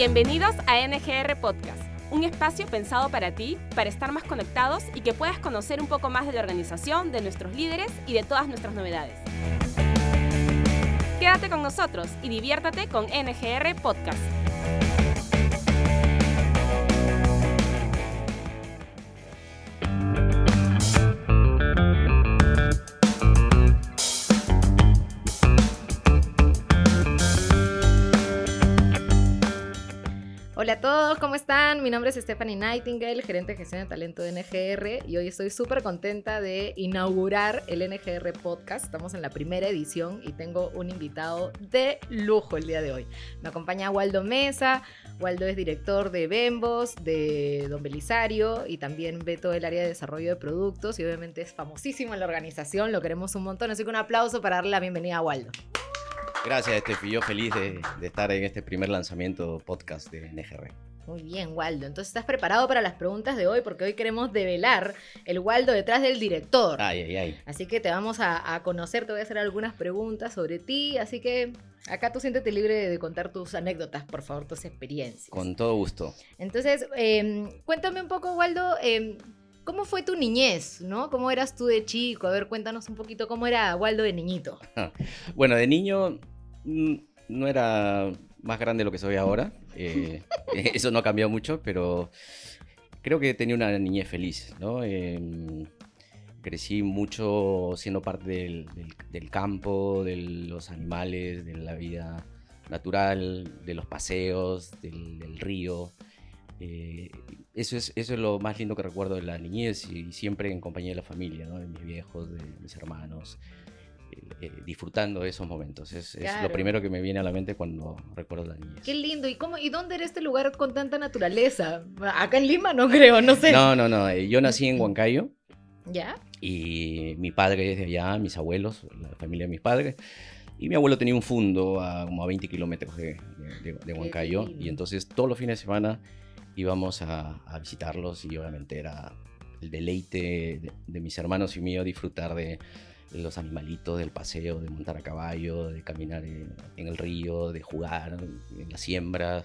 Bienvenidos a NGR Podcast, un espacio pensado para ti, para estar más conectados y que puedas conocer un poco más de la organización, de nuestros líderes y de todas nuestras novedades. Quédate con nosotros y diviértate con NGR Podcast. Hola a todos, ¿cómo están? Mi nombre es Stephanie Nightingale, gerente de gestión de talento de NGR y hoy estoy súper contenta de inaugurar el NGR Podcast. Estamos en la primera edición y tengo un invitado de lujo el día de hoy. Me acompaña Waldo Mesa. Waldo es director de Bembos, de Don Belisario y también ve todo el área de desarrollo de productos y obviamente es famosísimo en la organización, lo queremos un montón, así que un aplauso para darle la bienvenida a Waldo. Gracias, Estefi. Yo feliz de, de, estar en este primer lanzamiento podcast de NGR. Muy bien, Waldo. Entonces, ¿estás preparado para las preguntas de hoy? Porque hoy queremos develar el Waldo detrás del director. Ay, ay, ay. Así que te vamos a, a conocer, te voy a hacer algunas preguntas sobre ti. Así que acá tú siéntete libre de, contar tus anécdotas, por favor, tus experiencias. Con todo gusto. Entonces, eh, cuéntame un poco, Waldo. Eh, ¿Cómo fue tu niñez, no? ¿Cómo eras tú de chico? A ver, cuéntanos un poquito cómo era Waldo de niñito. Bueno, de niño no era más grande de lo que soy ahora. Eh, eso no ha cambiado mucho, pero creo que tenía una niñez feliz, ¿no? Eh, crecí mucho siendo parte del, del, del, campo, de los animales, de la vida natural, de los paseos, del, del río. Eh, eso, es, eso es lo más lindo que recuerdo de la niñez y siempre en compañía de la familia, ¿no? de mis viejos, de mis hermanos. Eh, disfrutando de esos momentos. Es, claro. es, lo primero que me viene a la mente cuando recuerdo la niñez. Qué lindo. ¿Y cómo y dónde era este lugar con tanta naturaleza? Acá en Lima no creo, no sé. No, no, no. Yo nací en Huancayo. ¿Ya? Y mi padre es de allá, mis abuelos, la familia de mis padres. Y mi abuelo tenía un fundo a como a 20 kilómetros de, de, de Huancayo. Y entonces todos los fines de semana íbamos a, a visitarlos y obviamente era el deleite de, de mis hermanos y mío disfrutar de los animalitos, del paseo, de montar a caballo, de caminar en, el río, de jugar en la siembra.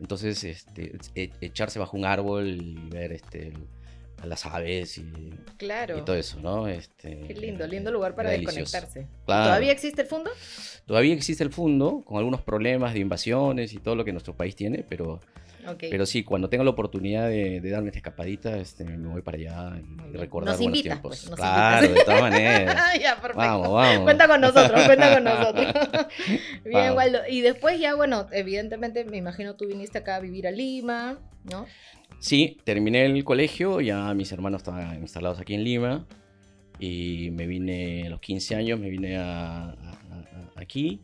Entonces, este, e, echarse bajo un árbol y ver este, a las aves y, claro. y todo eso, ¿no? Este, Qué lindo, lindo lugar para desconectarse. Claro. ¿Todavía existe el fondo? Todavía existe el fondo, con algunos problemas de invasiones y todo lo que nuestro país tiene, pero Okay. Pero sí, cuando tenga la oportunidad de, de darme esta escapadita, este, me voy para allá y recordar nos buenos tiempos. Pues, nos claro, de todas maneras. ya, perfecto. Vamos, vamos. Cuenta con nosotros, cuenta con nosotros. Bien, Vamos. Waldo. Y después ya, bueno, evidentemente me imagino tú viniste acá a vivir a Lima, ¿no? Sí, terminé el colegio, ya mis hermanos estaban instalados aquí en Lima y me vine a los 15 años, me vine a, a, a aquí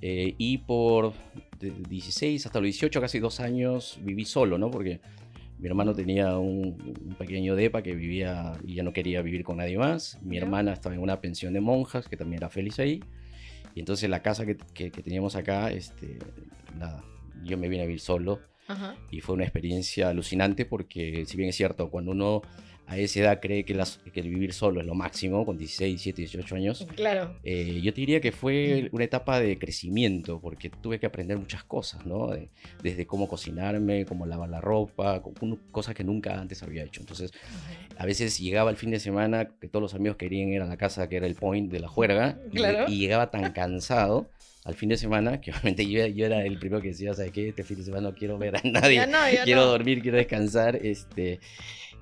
eh, y por 16 hasta los 18, casi dos años, viví solo, ¿no? Porque mi hermano tenía un, un, pequeño depa que vivía y ya no quería vivir con nadie más. Mi hermana estaba en una pensión de monjas, que también era feliz ahí. Y entonces la casa que, que, que teníamos acá, este, nada, yo me vine a vivir solo. Ajá. Y fue una experiencia alucinante porque, si bien es cierto, cuando uno a esa edad cree que, las, que el vivir solo es lo máximo, con 16, 17, 18 años, Claro. eh, yo te diría que fue una etapa de crecimiento, porque tuve que aprender muchas cosas, ¿no? De- desde cómo cocinarme, cómo lavar la ropa, cosas que nunca antes había hecho. Entonces, a veces llegaba el fin de semana que todos los amigos querían ir a la casa que era el point de la juerga, y, llegaba tan cansado al fin de semana que obviamente yo, yo era el primero que decía, ¿sabes qué? Este fin de semana no quiero ver a nadie no, quiero no. dormir, quiero descansar, este,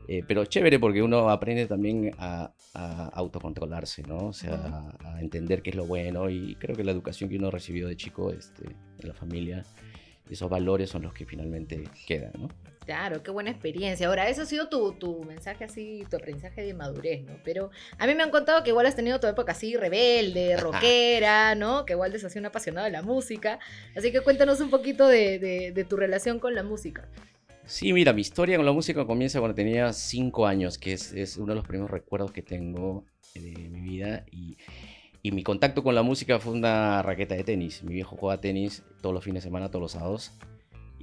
eh, pero chévere porque uno aprende también a, a autocontrolarse, ¿no? O sea, a entender qué es lo bueno y creo que la educación que uno recibió de chico este, en la familia, esos valores son los que finalmente quedan, ¿no? Claro, qué buena experiencia. Ahora, eso ha sido tu, tu mensaje así, tu aprendizaje de madurez, ¿no? Pero a mí me han contado que igual has tenido tu época así rebelde, rockera, ¿no? Que igual has sido un apasionado de la música. Así que cuéntanos un poquito de, de, de tu relación con la música. Sí, mira, mi historia con la música comienza cuando tenía cinco años, que es, es uno de los primeros recuerdos que tengo de mi vida. Y, y mi contacto con la música fue una raqueta de tenis. Mi viejo jugaba tenis todos los fines de semana, todos los sábados.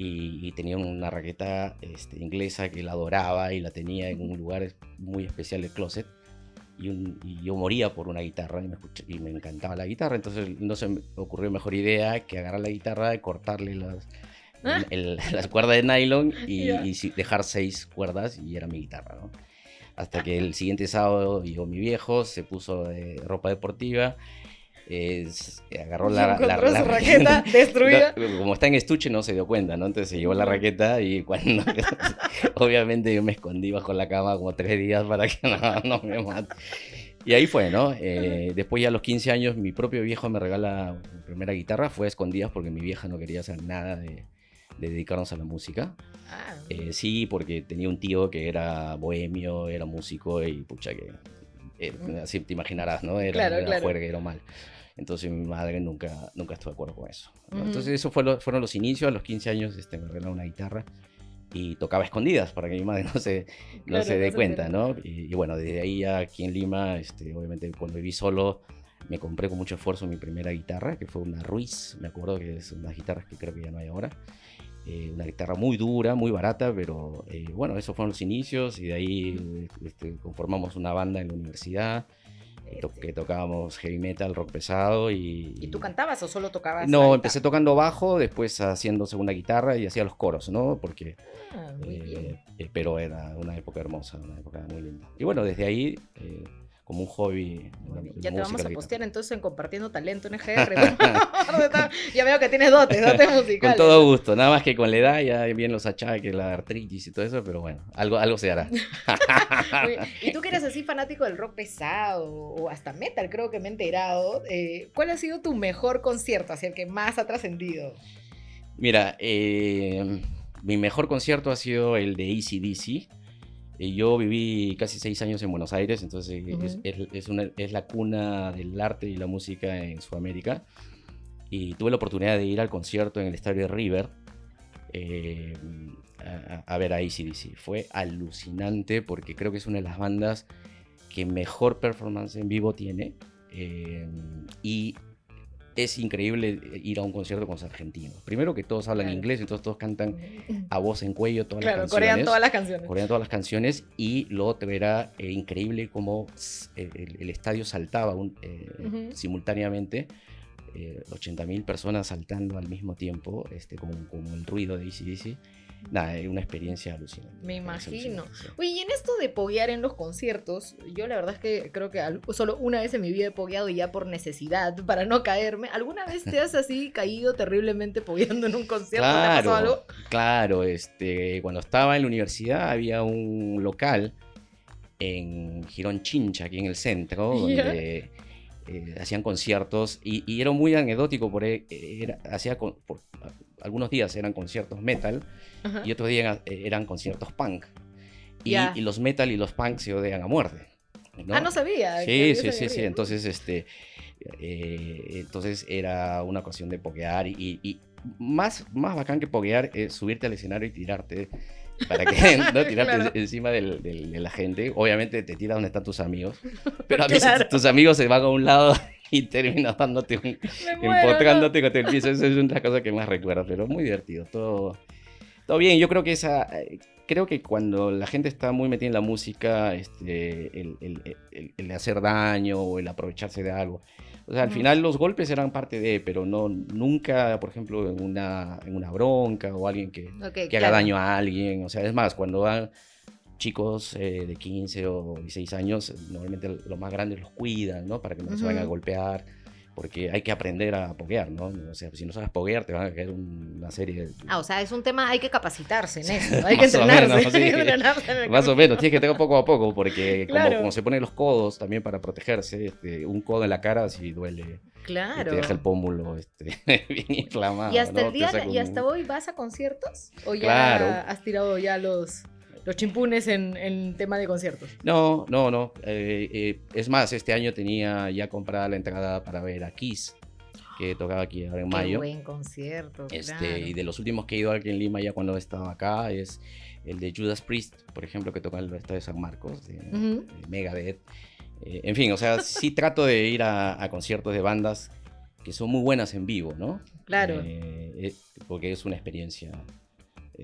Y, y tenía una raqueta este, inglesa que la adoraba y la tenía en un lugar muy especial del closet. Y, un- y yo moría por una guitarra y me, escuché- y me encantaba la guitarra. Entonces no se me ocurrió mejor idea que agarrar la guitarra y cortarle las, ¿Ah? el- las cuerdas de nylon y, Ya. y dejar seis cuerdas y era mi guitarra, ¿no? Hasta que el siguiente sábado llegó mi viejo, se puso de ropa deportiva, eh, s- agarró la, la- raqueta destruida. No, como está en estuche no se dio cuenta, ¿no? Entonces se llevó la raqueta y cuando... obviamente yo me escondí bajo la cama como tres días para que no, no me mate. Y ahí fue, ¿no? Eh, después ya a los 15 años mi propio viejo me regala mi primera guitarra, fue a escondidas porque mi vieja no quería hacer nada de, de dedicarnos a la música. Ah, Eh, sí, porque tenía un tío que era bohemio, era músico y pucha que... eh, así te imaginarás, ¿no? Era, Claro, era claro. juerguero mal. Entonces mi madre nunca, nunca estuvo de acuerdo con eso. ¿no? Ujú. Entonces esos fueron, fueron los inicios. A los 15 años este, me regalaron una guitarra y tocaba escondidas para que mi madre no se, no Claro, se no dé se cuenta, entere. ¿no? Y, y bueno, desde ahí aquí en Lima, este, obviamente cuando viví solo, me compré con mucho esfuerzo mi primera guitarra, que fue una Ruiz, me acuerdo que es unas guitarras que creo que ya no hay ahora. Eh, una guitarra muy dura, muy barata, pero eh, bueno, esos fueron los inicios y de ahí este, conformamos una banda en la universidad que, to- que tocábamos heavy metal, rock pesado y... ¿Y tú cantabas o solo tocabas? No, empecé tocando bajo, después haciendo segunda guitarra y hacía los coros, ¿no? Porque, Ah, muy eh, bien. eh, pero era una época hermosa, una época muy linda. Y bueno, desde ahí, eh, como un hobby. Ya te vamos a postear entonces en Compartiendo Talento en EGR. ya veo que tienes dotes, dotes Con musicales. todo gusto, nada más que con la edad ya vienen los achaques, la artritis y todo eso, pero bueno, algo, algo se hará. Y tú que eres así fanático del rock pesado o hasta metal, creo que me he enterado. eh, ¿Cuál ha sido tu mejor concierto, hacia el que más ha trascendido? Mira, eh, mi mejor concierto ha sido el de ACDC. Eh, Yo viví casi seis años en Buenos Aires, entonces es- Ujú. es, es una- es la cuna del arte y la música en Sudamérica. Y tuve la oportunidad de ir al concierto en el estadio de River eh, a, a ver a ACDC. Fue alucinante porque creo que es una de las bandas que mejor performance en vivo tiene. eh, y es increíble ir a un concierto con los argentinos. Primero que todos hablan Claro. inglés, entonces todos cantan a voz en cuello todas Claro, las corean canciones. todas las canciones. corean todas las canciones y luego te verá eh, increíble cómo s- el, el- estadio saltaba un- eh, Ujú. simultáneamente. 80.000 personas saltando al mismo tiempo, este, como, como el ruido de ACDC. Nada, es una experiencia alucinante. Me imagino. alucinante. Oye, y en esto de poguear en los conciertos, yo la verdad es que creo que solo una vez en mi vida he pogueado y ya por necesidad, para no caerme. ¿Alguna vez te has así caído terriblemente pogueando en un concierto? ¿Te ha pasado algo? Claro, este, cuando estaba en la universidad había un local en Girón Chincha, aquí en el centro, donde eh, hacían conciertos y, y era muy anecdótico porque era, hacía con- por- algunos días eran conciertos metal Ajá. y otros días eh, eran conciertos punk. Y, los metal y los punk se odian a muerte. ¿no? Ah, no sabía. Sí, sí, sí, sí. Entonces, este, eh, entonces era una ocasión de poguear y, y más, más bacán que poguear es subirte al escenario y tirarte para que no tirarte Claro. encima del- del- de la gente. Obviamente te tiras donde están tus amigos, pero a veces Claro. tus amigos se van a un lado y terminas dándote un, empotrándote contra el piso. Esa es una cosas que más recuerdo, pero muy divertido. Todo, todo bien. Yo creo que esa. eh, Creo que cuando la gente está muy metida en la música, este, el, el- el- el hacer daño o el aprovecharse de algo. O sea, al final los golpes eran parte de, pero no nunca, por ejemplo, en una, en una bronca o alguien que, Ok, que claro. haga daño a alguien. O sea, es más, cuando van chicos eh, de 15 o 16 años, normalmente los más grandes los cuidan, ¿no? Para que no se vayan a golpear, porque hay que aprender a poguear, ¿no? O sea, si no sabes poguear, te van a caer un- una serie de... Ah, o sea, es un tema, hay que capacitarse en eso, hay que o entrenarse. menos, sí. hay que entrenarse en el Más o menos, tienes que tener poco a poco, porque como, Claro. como se ponen los codos también para protegerse, este, un codo en la cara sí duele, Claro. te deja el pómulo este, bien inflamado. ¿Y hasta ¿no? el día, y hasta hoy vas a conciertos? ¿O ya Claro. has tirado ya los, los chimpunes en, en tema de conciertos? No, no, no. eh, eh, es más, este año tenía ya comprada la entrada para ver a Kiss, que tocaba aquí ahora en Qué mayo. buen concierto. Este, claro. Y de los últimos que he ido aquí en Lima ya cuando estaba acá es el de Judas Priest, por ejemplo, que toca en el estadio de San Marcos, de, Megadeth. Eh, en fin, o sea, sí trato de ir a, a conciertos de bandas que son muy buenas en vivo, ¿no? Claro. Eh, eh, porque es una experiencia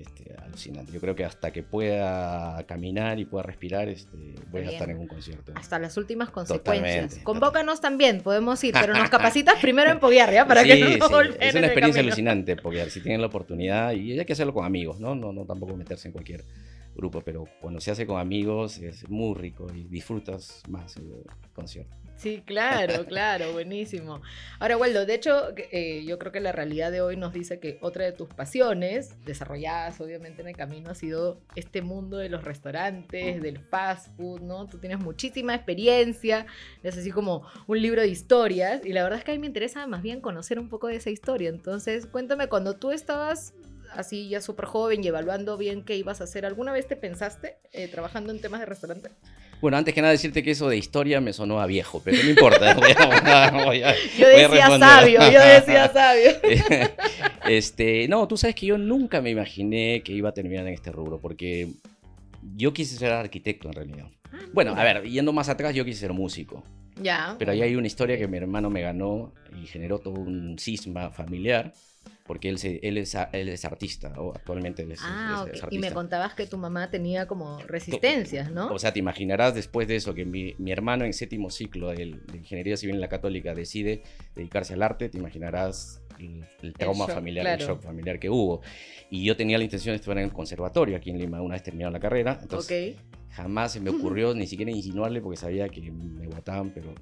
este, alucinante. Yo creo que hasta que pueda caminar y pueda respirar, este, voy a estar en un concierto. Hasta las últimas consecuencias. Convócanos también, podemos ir, pero nos capacitas primero en Poguear, ¿ya? Para que no sí. Es una experiencia alucinante, Poguear, si tienen la oportunidad, y hay que hacerlo con amigos, ¿no? No, no tampoco meterse en cualquier grupo, pero cuando se hace con amigos es muy rico y disfrutas más el concierto. Sí, claro, claro, buenísimo. Ahora, Waldo, de hecho, eh, yo creo que la realidad de hoy nos dice que otra de tus pasiones, desarrolladas obviamente en el camino, ha sido este mundo de los restaurantes, del fast food, ¿no? Tú tienes muchísima experiencia, es así como un libro de historias, y la verdad es que a mí me interesa más bien conocer un poco de esa historia. Entonces, cuéntame, cuando tú estabas así ya súper joven y evaluando bien qué ibas a hacer, ¿alguna vez te pensaste eh, trabajando en temas de restaurante? Bueno, antes que nada decirte que eso de historia me sonó a viejo, pero no importa. yo decía sabio, yo decía sabio. este, no, tú sabes que yo nunca me imaginé que iba a terminar en este rubro, porque yo quise ser arquitecto en realidad. Ah, bueno, a ver, yendo más atrás, yo quise ser músico. Ya. Pero ahí hay una historia que mi hermano me ganó y generó todo un cisma familiar porque él, él, es, él es artista, o actualmente él es, ah, artista. Y me contabas que tu mamá tenía como resistencias, ¿no? O sea, te imaginarás después de eso que mi, mi hermano en séptimo ciclo de, Ingeniería Civil en la Católica decide dedicarse al arte, te imaginarás el, trauma familiar, el shock familiar que hubo. Y yo tenía la intención de estudiar en el conservatorio aquí en Lima, una vez terminado la carrera. Entonces, jamás se me ocurrió ni siquiera insinuarle porque sabía que me botaban, pero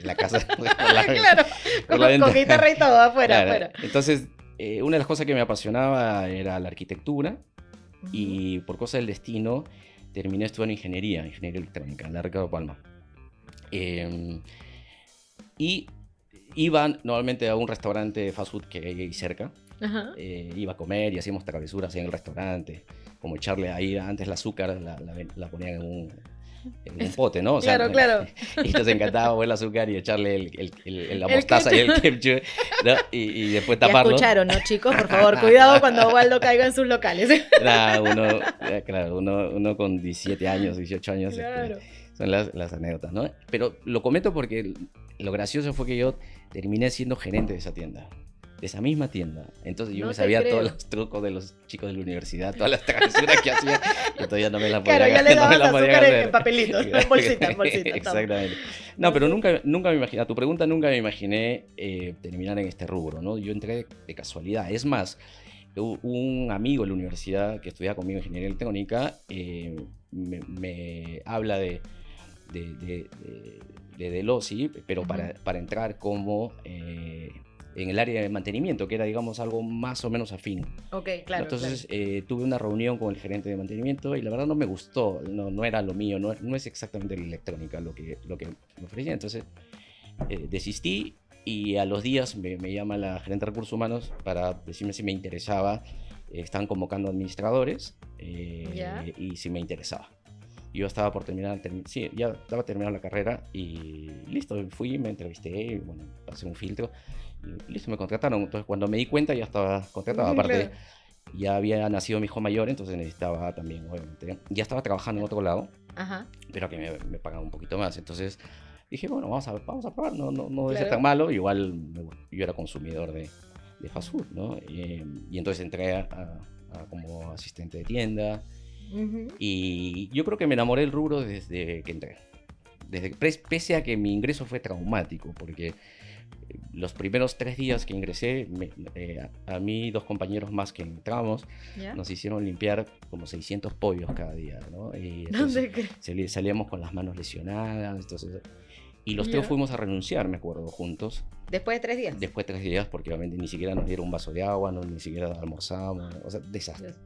en la casa. claro, con, guitarra y todo, afuera, afuera. Entonces eh, una de las cosas que me apasionaba era la arquitectura y por cosa del destino terminé estudiando ingeniería, ingeniería electrónica en la Ricardo Palma. Em, y iba normalmente a un restaurante de fast food que hay ahí cerca. Eh, iba a comer y hacíamos travesuras en el restaurante, como echarle ahí antes el azúcar, la, la, la ponían en un, en un pote, ¿no? claro, claro. Y nos encantaba el azúcar y echarle el, el, la mostaza y el ketchup, ¿no? y, después taparlo. Ya escucharon, ¿no, chicos? Por favor, cuidado cuando Waldo caiga en sus locales. Claro, uno, claro, uno, uno con 17 años, 18 años. Este, son las, las anécdotas, ¿no? Pero lo comento porque lo gracioso fue que yo terminé siendo gerente de esa tienda de esa misma tienda. Entonces yo me sabía todos los trucos de los chicos de la universidad, todas las travesuras que hacía, y todavía no me las podía Claro, ya le no azúcar en, papelitos, en bolsita, en bolsita. Exactamente. No, pero nunca, nunca me imaginé, a tu pregunta nunca me imaginé eh, terminar en este rubro, ¿no? Yo entré de, casualidad. Es más, un amigo de la universidad que estudiaba conmigo ingeniería electrónica eh, me, habla de, de, de, de Delosi, pero para, para, entrar como eh, en el área de mantenimiento, que era, digamos, algo más o menos afín. Ok, claro. Entonces eh, tuve una reunión con el gerente de mantenimiento y la verdad no me gustó, no, no era lo mío, no, no, es exactamente la electrónica lo que, lo que me ofrecía. Entonces eh, desistí y a los días me, me, llama la gerente de recursos humanos para decirme si me interesaba. están convocando administradores eh, y si me interesaba. Yo estaba por terminar, sí, ya estaba terminando la carrera y listo, fui, me entrevisté, bueno, pasé un filtro y listo, me contrataron. Entonces, cuando me di cuenta, ya estaba contratado. Aparte, ya había nacido mi hijo mayor, entonces necesitaba también, obviamente. Ya estaba trabajando en otro lado, pero que me, me pagaban un poquito más. Entonces, dije, bueno, vamos a, vamos a probar, no, no, no debe ser tan malo. Igual yo era consumidor de, de fast food, ¿no? Eh, y entonces entré a, como asistente de tienda. Y yo creo que me enamoré del rubro desde que entré. Desde, pese a que mi ingreso fue traumático, porque los primeros tres días que ingresé, eh, a, mí dos compañeros más que entramos, nos hicieron limpiar como 600 pollos cada día, ¿no? Y salíamos con las manos lesionadas, entonces... Y los tres fuimos a renunciar, me acuerdo, juntos. ¿Después de tres días? Después de tres días, porque obviamente ni siquiera nos dieron un vaso de agua, no, ni siquiera almorzamos, o sea, desastre. Entonces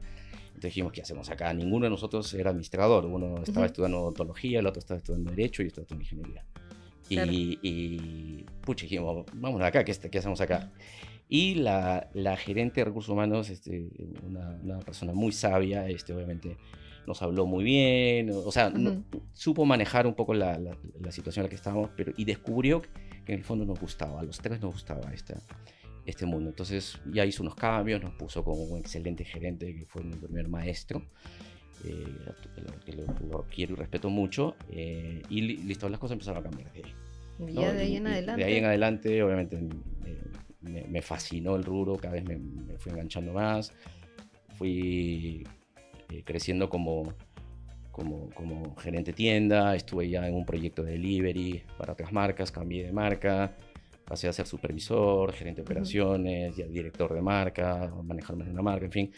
dijimos, ¿qué hacemos acá? Ninguno de nosotros era administrador. Uno estaba estudiando odontología, el otro estaba estudiando Derecho y yo estaba estudiando Ingeniería. Y, y pucha, dijimos, vamos acá, ¿qué, ¿qué, hacemos acá? Y la, la, gerente de recursos humanos, este, una, una, persona muy sabia, este, obviamente nos habló muy bien, o sea, supo manejar un poco la, la, situación en la que estábamos, pero, y descubrió que en el fondo nos gustaba, a los tres nos gustaba esta, este mundo. Entonces ya hizo unos cambios, nos puso como un excelente gerente que fue mi primer maestro. Eh, que lo, quiero y respeto mucho, eh, y listo, las cosas empezaron a cambiar de ahí. Ya de ahí en adelante. De ahí en adelante, obviamente, me, fascinó el rubro, cada vez me, fui enganchando más. fui eh, creciendo como, como, como gerente tienda, estuve ya en un proyecto de delivery para otras marcas, cambié de marca, pasé a ser supervisor, gerente de operaciones, ya director de marca, manejarme en una marca, en fin,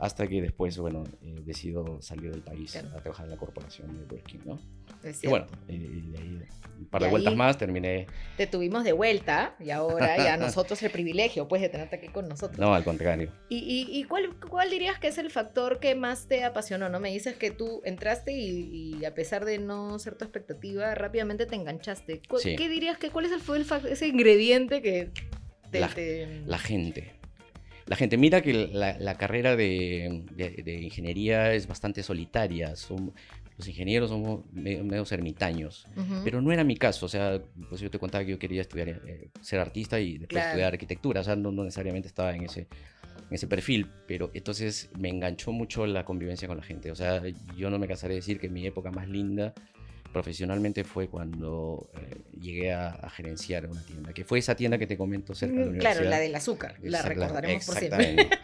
hasta que después, bueno, eh, decido salir del país Claro. a trabajar en la corporación de Burger ¿no? Es Y bueno, eh, ahí, un par Y de vueltas más terminé, Te tuvimos de vuelta y ahora ya nosotros el privilegio, pues, de tenerte aquí con nosotros. no, al contrario. ¿Y, y, y cuál, cuál dirías que es el factor que más te apasionó? ¿no? Me dices que tú entraste y, y a pesar de no ser tu expectativa, rápidamente te enganchaste. ¿Cu- Sí. ¿Qué dirías que cuál es el, fue el ese ingrediente que te... La- te- La gente. La gente, mira que la, la carrera de, de- de ingeniería es bastante solitaria. Son, los ingenieros somos medio, medio ermitaños. Pero no era mi caso. O sea, pues yo te contaba que yo quería estudiar, eh, ser artista y después Claro. estudiar arquitectura. O sea, no, no necesariamente estaba en ese, en ese perfil. Pero entonces me enganchó mucho la convivencia con la gente. O sea, yo no me cansaré de decir que mi época más linda profesionalmente fue cuando eh, llegué a, a gerenciar una tienda, que fue esa tienda que te comento cerca de la Mm, universidad. Claro, la del azúcar. La recordaremos por siempre.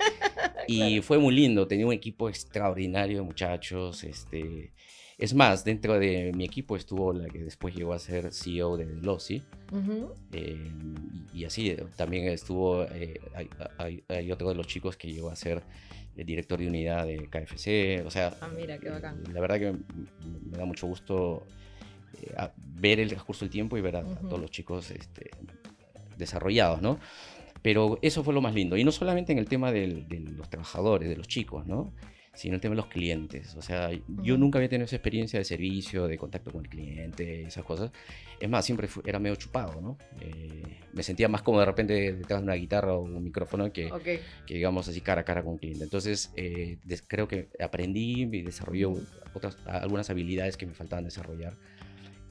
Y fue muy lindo, tenía un equipo extraordinario de muchachos. Este, es más, dentro de mi equipo estuvo la que después llegó a ser CEO de Losi. Eh, y, y así eh, también estuvo, eh, hay, hay- hay otro de los chicos que llegó a ser el director de unidad de KFC. O sea, Ah, mira, qué bacán. la verdad que me da mucho gusto eh, a- ver el transcurso del tiempo y ver a, a Ujú. todos los chicos este, desarrollados, ¿no? Pero eso fue lo más lindo. Y no solamente en el tema del- de los trabajadores, de los chicos, ¿no? Sino el tema de los clientes. O sea, yo Ujú. nunca había tenido esa experiencia de servicio, de contacto con el cliente, esas cosas. Es más, siempre era medio chupado, ¿no? Eh, me sentía más como de repente detrás de una guitarra o un micrófono que, que digamos así cara a cara con un cliente. Entonces, eh, des- creo que aprendí y desarrollé otras, algunas habilidades que me faltaban desarrollar.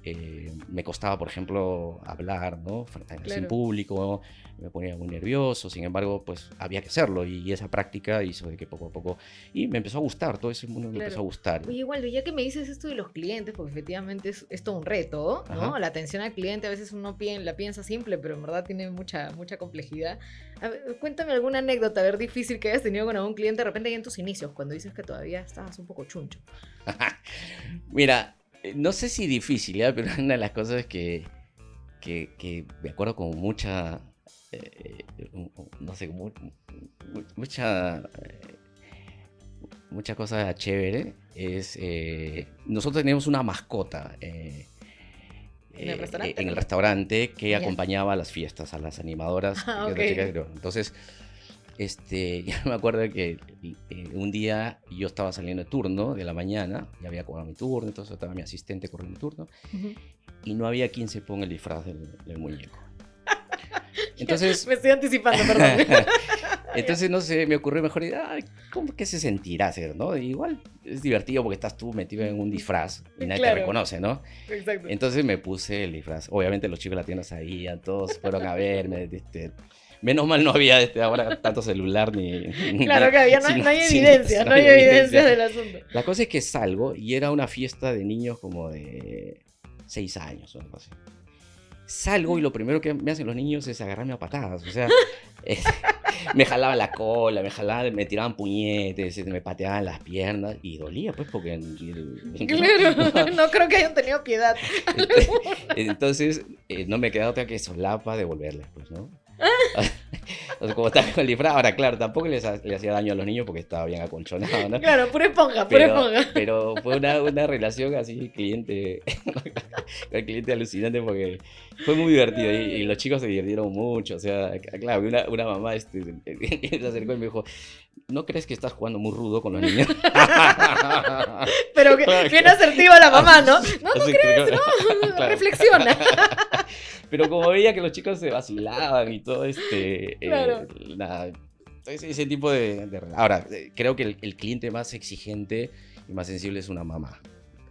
Eh, me costaba, por ejemplo, hablar, ¿no? Frente a Claro. en público, me ponía muy nervioso, sin embargo, pues había que hacerlo y esa práctica hizo de que poco a poco... Y me empezó a gustar, todo ese mundo me Claro. empezó a gustar. Oye, Waldo, ya que me dices esto de los clientes, porque efectivamente es, es todo un reto, ¿no? Ajá. La atención al cliente a veces uno la piensa simple, pero en verdad tiene mucha, mucha complejidad. A ver, cuéntame alguna anécdota, a ver, difícil que hayas tenido con algún cliente de repente ahí en tus inicios, cuando dices que todavía estabas un poco chuncho. Mira, no sé si difícil, ¿ya? pero una de las cosas que, que, que me acuerdo con mucha, eh, no sé, mu- mu- mucha, eh, mucha cosa chévere es, eh, nosotros teníamos una mascota. eh, ¿En el eh, restaurante? en el restaurante que acompañaba a las fiestas, a las animadoras. Ah, que eran ok. chicas, creo. Entonces, este, yo me acuerdo que eh, un día yo estaba saliendo de turno de la mañana, ya había cobrado mi turno, entonces estaba mi asistente corriendo mi turno, y no había quien se ponga el disfraz del, del muñeco. Entonces, Me estoy anticipando, perdón. entonces no sé, me ocurrió mejor, ay, ¿cómo que se sentirá hacer, no? Igual es divertido porque estás tú metido en un disfraz y nadie Claro. te reconoce, ¿no? Exacto. Entonces me puse el disfraz. Obviamente los chicos de la tienda sabían, todos fueron a verme. este, menos mal no había este, ahora tanto celular ni... Claro que había, no, no hay evidencia, no hay evidencia del asunto. La cosa es que salgo y era una fiesta de niños como de 6 años o algo así. Salgo y lo primero que me hacen los niños es agarrarme a patadas. O sea, eh, me jalaban la cola, me jalaban, me tiraban puñetes, este, me pateaban las piernas y dolía, pues, porque. Claro, no creo que hayan tenido piedad. Entonces, eh, no me queda otra que solapa devolverles, pues, ¿no? como estaba con el disfraz, ahora, claro, tampoco le hacía daño a los niños porque estaba bien acolchonado, ¿no? Claro, pura esponja, pura Pero, esponja. pero fue una, una relación así, cliente, cliente alucinante porque fue muy divertido y, y los chicos se divirtieron mucho. O sea, claro, una, una mamá este, se acercó y me dijo, ¿no crees que estás jugando muy rudo con los niños? Pero que, bien asertiva la mamá, ¿no? No, no crees, no, Claro. reflexiona. Pero como veía que los chicos se vacilaban y todo este... eh, Claro. ese, ese tipo de... de- Ahora, eh, creo que el, el cliente más exigente y más sensible es una mamá.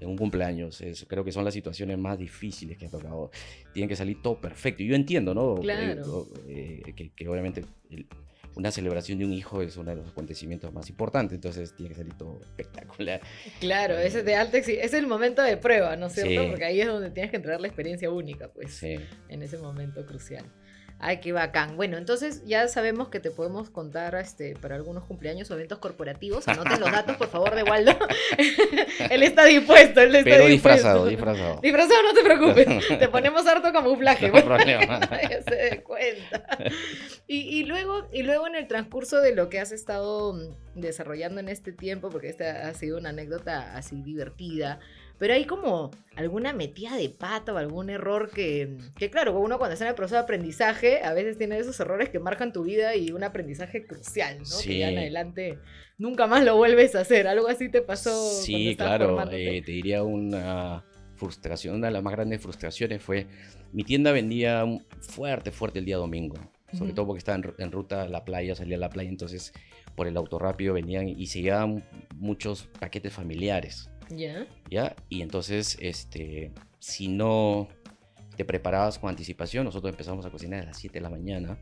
En un cumpleaños, es- creo que son las situaciones más difíciles que ha tocado. Tienen que salir todo perfecto. Y yo entiendo, ¿no? Claro. Eh, eh, que, que obviamente el- una celebración de un hijo es uno de los acontecimientos más importantes, entonces tiene que salir todo espectacular. Claro, ese es de alta es el momento de prueba, ¿no es cierto? Sí. Porque ahí es donde tienes que entregar la experiencia única, pues, Sí. en ese momento crucial. Ay, qué bacán. Bueno, entonces ya sabemos que te podemos contar este, para algunos cumpleaños o eventos corporativos. Anoten los datos, por favor, de Waldo. él está dispuesto, él está Pero dispuesto. disfrazado, disfrazado. Disfrazado, no te preocupes. Te ponemos harto camuflaje. No hay problema. Ya se dé cuenta. Y, y luego, y luego en el transcurso de lo que has estado mm, desarrollando en este tiempo, porque esta ha sido una anécdota así divertida, pero hay como alguna metida de pata o algún error que, que claro, uno cuando está en el proceso de aprendizaje, a veces tiene esos errores que marcan tu vida y un aprendizaje crucial, ¿no? Que ya en Sí. adelante nunca más lo vuelves a hacer. Algo así te pasó. Sí, claro. eh, te diría una frustración, una de las más grandes frustraciones fue, mi tienda vendía fuerte, fuerte el día domingo, sobre todo porque estaba en, en ruta a la playa, salía a la playa, entonces por el auto rápido venían y se llevaban muchos paquetes familiares, Ya. ¿ya? Y entonces, este, si no te preparabas con anticipación, nosotros empezamos a cocinar a las 7 de la mañana,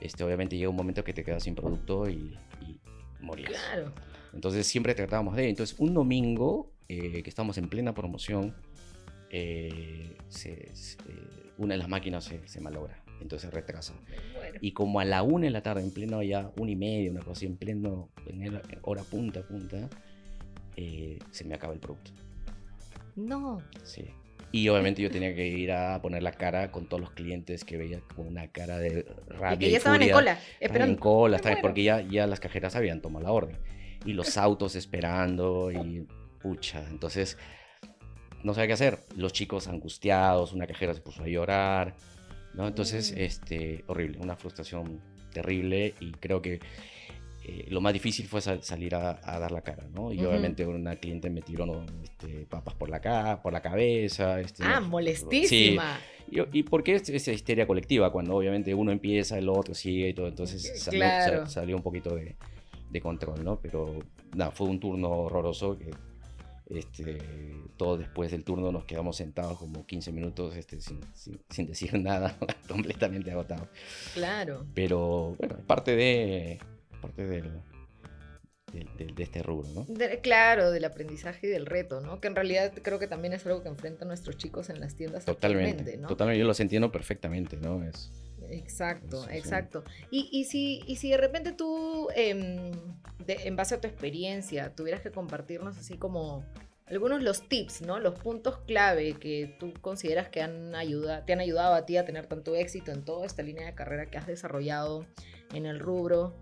este, obviamente llega un momento que te quedas sin producto y, y morías. Claro. Entonces siempre tratábamos de... Entonces un domingo eh, que estamos en plena promoción, eh, se- se- una de las máquinas se, se malogra, entonces retrasa. Bueno. Y como a la una de la tarde, en pleno ya una y media, una cosa así, en pleno, en hora punta, punta, eh, se me acaba el producto. No. Sí. Y obviamente yo tenía que ir a poner la cara con todos los clientes que veía con una cara de rabia. Y que ya estaban en furia. cola, Estaban esperando. en cola, estaban- muero. porque ya, ya las cajeras habían tomado la orden. Y los autos esperando y pucha. Entonces, no sabía qué hacer. Los chicos angustiados, una cajera se puso a llorar. ¿no? Entonces, Mm. este, horrible, una frustración terrible y creo que eh, lo más difícil fue sal- salir a, a dar la cara, ¿no? Y Ujú. obviamente una cliente me tiró este, papas por la, ca por la cabeza. Este, Ah, Sí, molestísima. y, y porque es esa histeria colectiva, cuando obviamente uno empieza, el otro sigue y todo, entonces salió, Claro. sa- salió un poquito de, de control, ¿no? Pero nada, fue un turno horroroso que este, todos después del turno nos quedamos sentados como 15 minutos este, sin, sin- sin decir nada, completamente agotados. Claro. Pero bueno, es parte de, parte del, de, de- de este rubro, ¿no? De- claro, del aprendizaje y del reto, ¿no? Que en realidad creo que también es algo que enfrentan nuestros chicos en las tiendas Totalmente, ¿no? totalmente, yo los entiendo perfectamente, ¿no? Es, Exacto, exacto. Y, y, si, y si de repente tú, em, en base a tu experiencia, tuvieras que compartirnos así como algunos los tips, ¿no? Los puntos clave que tú consideras que han ayuda, te han ayudado a ti a tener tanto éxito en toda esta línea de carrera que has desarrollado en el rubro.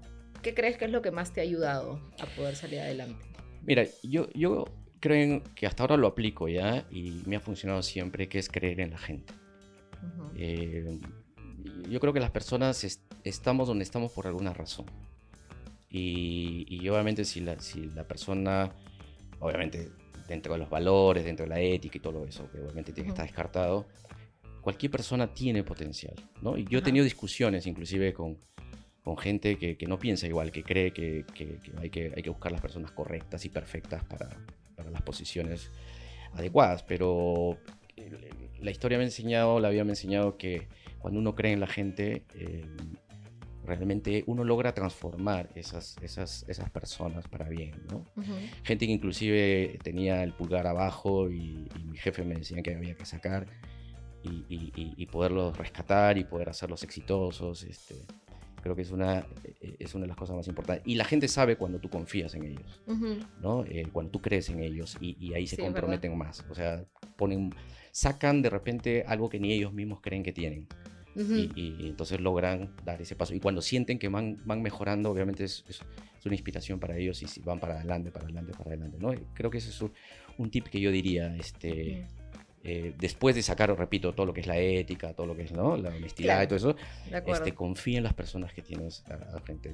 ¿Qué crees que es lo que más te ha ayudado a poder salir adelante? Mira, yo, yo creo que hasta ahora lo aplico ya y me ha funcionado siempre, que es creer en la gente. Ujú. Eh, yo creo que las personas es- estamos donde estamos por alguna razón. Y, y obviamente si la, si la persona, obviamente dentro de los valores, dentro de la ética y todo eso, que obviamente tiene que Ujú. estar descartado, cualquier persona tiene potencial. ¿no? Y yo he Ajá. tenido discusiones inclusive con, con gente que, que no piensa igual, que cree que, que- que hay que hay que buscar las personas correctas y perfectas para, para las posiciones adecuadas. Pero eh, la historia me ha enseñado, la vida me ha enseñado que cuando uno cree en la gente, eh, realmente uno logra transformar esas, esas, esas personas para bien, ¿no? Ujú. Gente que inclusive tenía el pulgar abajo y, y mi jefe me decía que había que sacar y, y- y- y poderlos rescatar y poder hacerlos exitosos. Este, creo que es una, eh, es una de las cosas más importantes. Y la gente sabe cuando tú confías en ellos. ¿no? Eh, cuando tú crees en ellos y, y ahí se Sí, es verdad. comprometen más. O sea, ponen, sacan de repente algo que ni ellos mismos creen que tienen y, y entonces logran dar ese paso. Y cuando sienten que van, van mejorando, obviamente es, es- es una inspiración para ellos y si van para adelante, para adelante, para adelante. ¿no? Creo que ese es un, un tip que yo diría, este, eh, después de sacar, repito, todo lo que es la ética, todo lo que es ¿no? la honestidad Claro, y todo eso, este, confía en las personas que tienes al frente.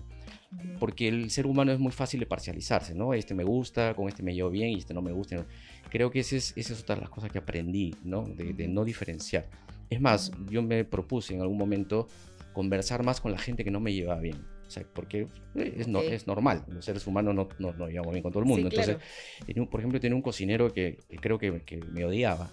Ujú. Porque el ser humano es muy fácil de parcializarse, ¿no? Este me gusta, con este me llevo bien y este no me gusta. no. Creo que esa es, esa es otra de las cosas que aprendí, ¿no? De, de no diferenciar. Es más, Ujú. yo me propuse en algún momento conversar más con la gente que no me llevaba bien. O sea, porque eh, es, no- Ok. es normal, los seres humanos no, no, no llevamos bien con todo el Sí, mundo. claro. Entonces, tenía por ejemplo, tenía un cocinero que, que creo que, que me odiaba,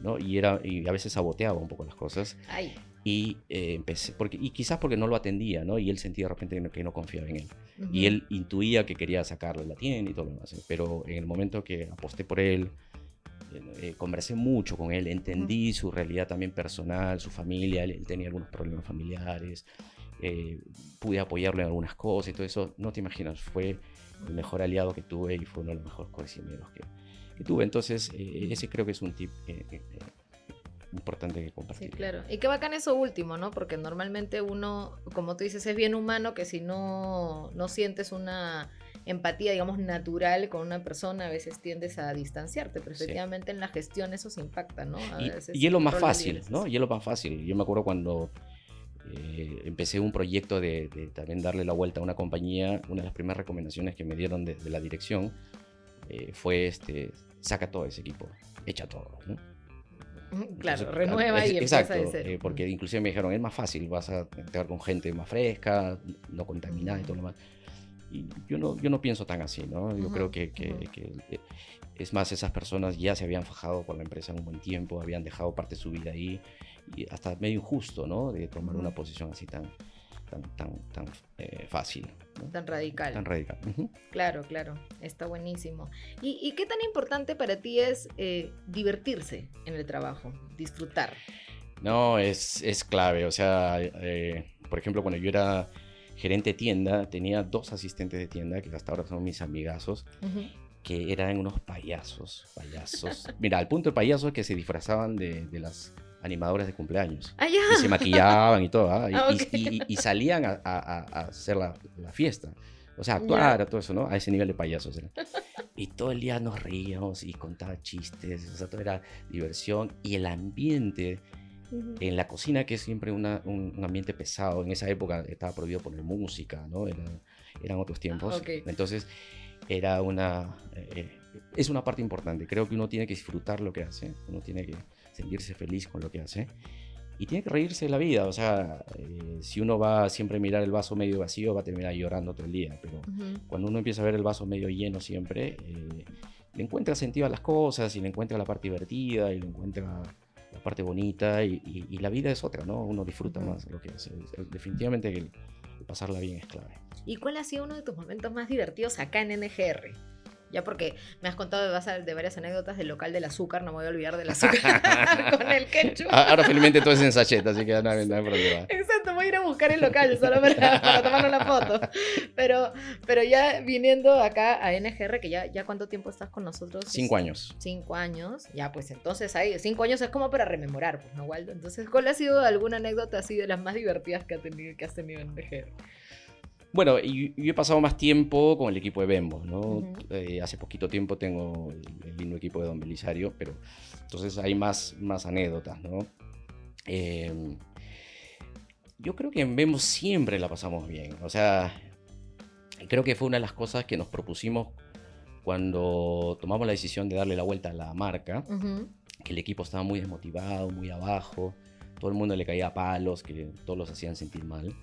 ¿no? Y, era, y a veces saboteaba un poco las cosas. Ay. Y eh, empecé, porque, y quizás porque no lo atendía, ¿no? Y él sentía de repente que no, que no confiaba en él. Y él intuía que quería sacarlo de la tienda y todo lo demás. ¿eh? Pero en el momento que aposté por él, eh, conversé mucho con él, entendí su realidad también personal, su familia, él, tenía algunos problemas familiares, eh, pude apoyarlo en algunas cosas y todo eso, no te imaginas, fue el mejor aliado que tuve y fue uno de los mejores cocineros que, que tuve. Entonces, eh, ese creo que es un tip importante que compartir. Sí, claro. Y qué bacán eso último, ¿no? Porque normalmente uno, como tú dices, es bien humano que si no, no sientes una empatía, digamos, natural con una persona, a veces tiendes a distanciarte, pero efectivamente en la gestión eso se impacta, ¿no? y, y, es lo más fácil, ¿no? Y es lo más fácil. Yo me acuerdo cuando eh, empecé un proyecto de, también darle la vuelta a una compañía, una de las primeras recomendaciones que me dieron de, la dirección eh, fue, este, saca todo ese equipo, echa todo, ¿no? Claro, renueva y empieza exacto, eh, porque inclusive me dijeron, es más fácil, vas a estar con gente más fresca, no contaminada y todo lo demás. Y yo no, yo no pienso tan así, ¿no? Yo creo que, que, eh, es más, esas personas ya se habían fajado por la empresa un buen tiempo, habían dejado parte de su vida ahí, y hasta medio injusto, ¿no? De tomar una posición así tan, tan, tan, tan eh, fácil. Tan radical. Tan radical. Claro, claro, está buenísimo. ¿Y, qué tan importante para ti es eh, divertirse en el trabajo, disfrutar? No, es, es clave. O sea, eh, por ejemplo, cuando yo era gerente de tienda, tenía dos asistentes de tienda, que hasta ahora son mis amigazos, que eran unos payasos, payasos. Mira, al punto de payasos que se disfrazaban de, de las animadores de cumpleaños. Ah, y se maquillaban y todo, ¿ah? Ah, y, salían a, hacer la, fiesta. O sea, actuar, todo eso, ¿no? A ese nivel de payasos. Y todo el día nos reíamos y contaba chistes, o sea, todo era diversión. Y el ambiente en la cocina, que es siempre un, ambiente pesado, en esa época estaba prohibido poner música, ¿no? eran otros tiempos. Entonces, era una... Eh, eh, es una parte importante. Creo que uno tiene que disfrutar lo que hace, uno tiene que sentirse feliz con lo que hace. Y tiene que reírse de la vida, o sea, eh, si uno va siempre a mirar el vaso medio vacío, va a terminar llorando todo el día, pero cuando uno empieza a ver el vaso medio lleno siempre, eh, le encuentra sentido a las cosas y le encuentra la parte divertida y le encuentra la parte bonita y, la vida es otra, ¿no? Uno disfruta más lo que hace. Definitivamente que pasarla bien es clave. ¿Y cuál ha sido uno de tus momentos más divertidos acá en NGR? Ya porque me has contado de, varias anécdotas del local del azúcar, no me voy a olvidar del azúcar con el ketchup. Ah, ahora felizmente todo es en sachet, así que no hay, problema. Exacto, voy a ir a buscar el local solo para, para tomar una foto. Pero, pero ya viniendo acá a NGR, que ya, ya cuánto tiempo estás con nosotros? Cinco años. Cinco años, ya pues entonces hay cinco años es como para rememorar, pues, ¿no, Waldo? Entonces, ¿cuál ha sido alguna anécdota así de las más divertidas que, ha tenido, que has tenido en NGR? Bueno, y, yo he pasado más tiempo con el equipo de Bembo, ¿no? Eh, hace poquito tiempo tengo el, lindo equipo de Don Belisario, pero entonces hay más, más anécdotas, ¿no? Em, yo creo que en Bembo siempre la pasamos bien, o sea, creo que fue una de las cosas que nos propusimos cuando tomamos la decisión de darle la vuelta a la marca, que el equipo estaba muy desmotivado, muy abajo, todo el mundo le caía palos, que todos los hacían sentir mal.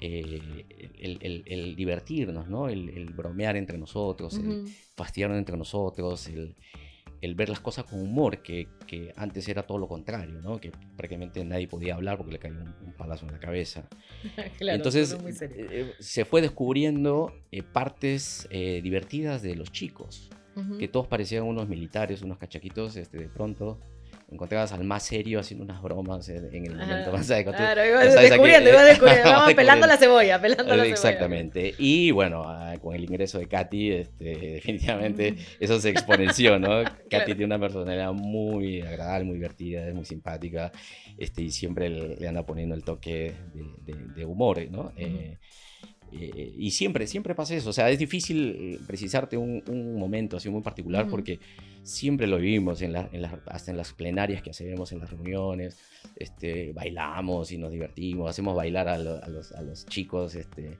Eh, el, divertirnos, ¿no? El, bromear entre nosotros, el fastidiarnos entre nosotros, el, ver las cosas con humor, que, antes era todo lo contrario, ¿no? Que prácticamente nadie podía hablar porque le caía un, palazo en la cabeza. Entonces eh, eh, se fue descubriendo partes divertidas de los chicos, que todos parecían unos militares, unos cachaquitos, este, de pronto encontrabas al más serio haciendo unas bromas en, el momento más adecuado. Claro, iba descubriendo, iba descubriendo, vamos pelando la cebolla, pelando la Exactamente. Y bueno, ah, con el ingreso de Katy, este, definitivamente eso se exponenció, ¿no? Katy tiene una personalidad muy agradable, muy divertida, es muy simpática, este, y siempre le, anda poniendo el toque de, humor, ¿no? Eh, y siempre, siempre pasa eso. O sea, es difícil eh, precisarte un, momento así muy particular porque siempre lo vivimos, en en hasta en las plenarias que hacemos, en las reuniones, este, bailamos y nos divertimos, hacemos bailar a, los, a los, chicos este,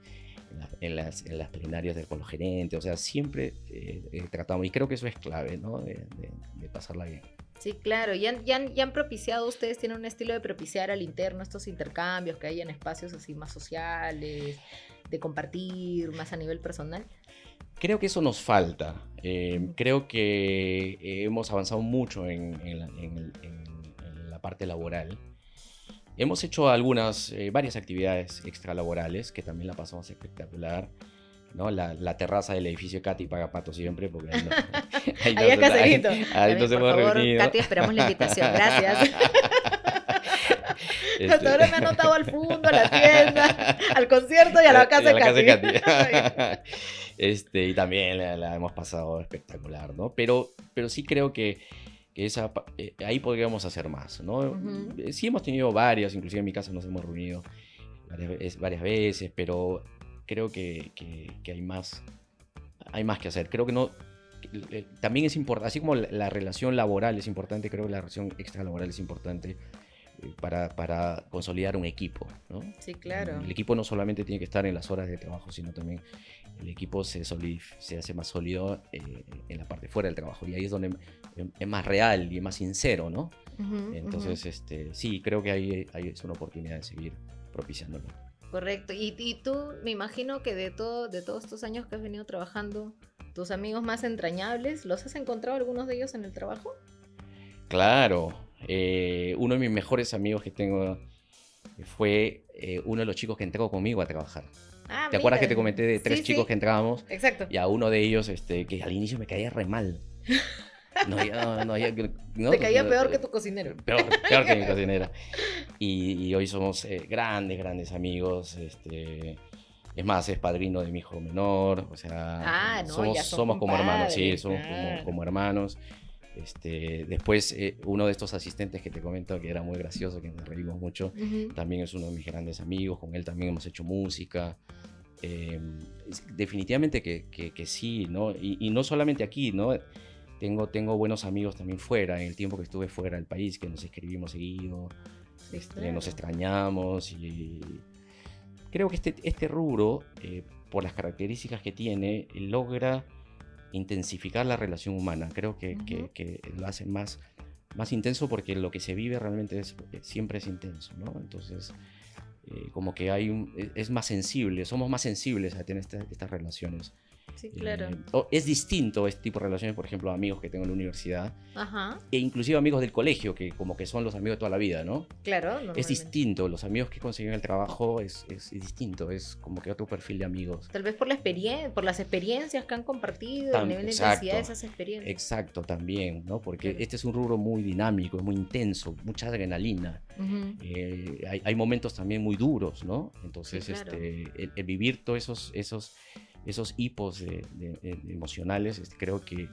en, las, en, las, plenarias del, con los gerentes. O sea, siempre eh, tratamos, y creo que eso es clave, ¿no? De, pasarla bien. Sí, claro, y han, propiciado, ustedes tienen un estilo de propiciar al interno estos intercambios que hay en espacios así más sociales, de compartir más a nivel personal? Creo que eso nos falta. Eh, creo que eh, hemos avanzado mucho en, la parte laboral. Hemos hecho algunas, eh, varias actividades extralaborales que también la pasamos espectacular. ¿No? La, la terraza del edificio Katy paga pato siempre porque ahí no, Ahí no es ahí- no se reunido. Katy, esperamos la invitación. Gracias. Este- Hasta ahora me han notado al fondo, a la tienda, al concierto y a la casa de Katy. Katy. este, y también la, la hemos pasado espectacular, ¿no? Pero, pero sí creo que, que esa, eh, ahí podríamos hacer más, ¿no? Sí hemos tenido varias, inclusive en mi casa nos hemos reunido varias, varias veces, pero creo que, que- que hay más hay más que hacer. Creo que no eh, también es importante, así como la, la relación laboral es importante, creo que la relación extralaboral es importante eh, para, para consolidar un equipo, ¿no? Sí, claro. El equipo no solamente tiene que estar en las horas de trabajo, sino también el equipo se, se hace más sólido eh, en la parte fuera del trabajo. Y ahí es donde es- es más real y es más sincero, ¿no? Ujú, Entonces, este, sí, creo que ahí, ahí es una oportunidad de seguir propiciándolo. Correcto. Y, y tú, me imagino que de, todo, de todos estos años que has venido trabajando, tus amigos más entrañables, ¿los has encontrado algunos de ellos en el trabajo? Claro, eh, uno de mis mejores amigos que tengo fue eh, uno de los chicos que entró conmigo a trabajar. Ah, ¿Te acuerdas que te comenté de tres Sí, chicos sí. que entrábamos? Exacto. Y a uno de ellos, este, que al inicio me caía re mal. No, no, no, Te caía peor que tu cocinero. Peor, peor que mi cocinera. Y, y hoy somos eh, grandes, grandes amigos. Este, es más, es padrino de mi hijo menor. O sea, Ah, no, somos, somos como hermanos, sí, somos claro. como, como hermanos. Este, después, eh, uno de estos asistentes que te comento que era muy gracioso, que nos reímos mucho, Ujú. también es uno de mis grandes amigos. Con él también hemos hecho música. Eh, definitivamente que, que- que sí, ¿no? Y, y no solamente aquí, ¿no? Tengo, tengo buenos amigos también fuera, en el tiempo que estuve fuera del país, que nos escribimos seguido, Sí, este, nos claro. extrañamos y creo que este, este rubro, eh, por las características que tiene, logra intensificar la relación humana. Creo que, que- Ujú. que lo hace más, más intenso porque lo que se vive realmente es, siempre es intenso, ¿no? Entonces, eh, como que hay un, es- es más sensible, somos más sensibles a tener estas- estas relaciones. Sí, claro. Eh, o- es distinto este tipo de relaciones, por ejemplo, amigos que tengo en la universidad, Ajá. e inclusive amigos del colegio, que como que son los amigos de toda la vida, ¿no? Claro, Es distinto, los amigos que consiguen el trabajo es, es- es distinto, es como que otro perfil de amigos. Tal vez por la experiencia, por las experiencias que han compartido, Tam- el nivel de exacto. intensidad de esas experiencias. Exacto, también, ¿no? Porque Claro. este es un rubro muy dinámico, muy intenso, mucha adrenalina. Eh, hay, hay momentos también muy duros, ¿no? Entonces, Sí, claro. este, el, el vivir todos esos, esos, esos hipos de- de- de- emocionales, este, creo que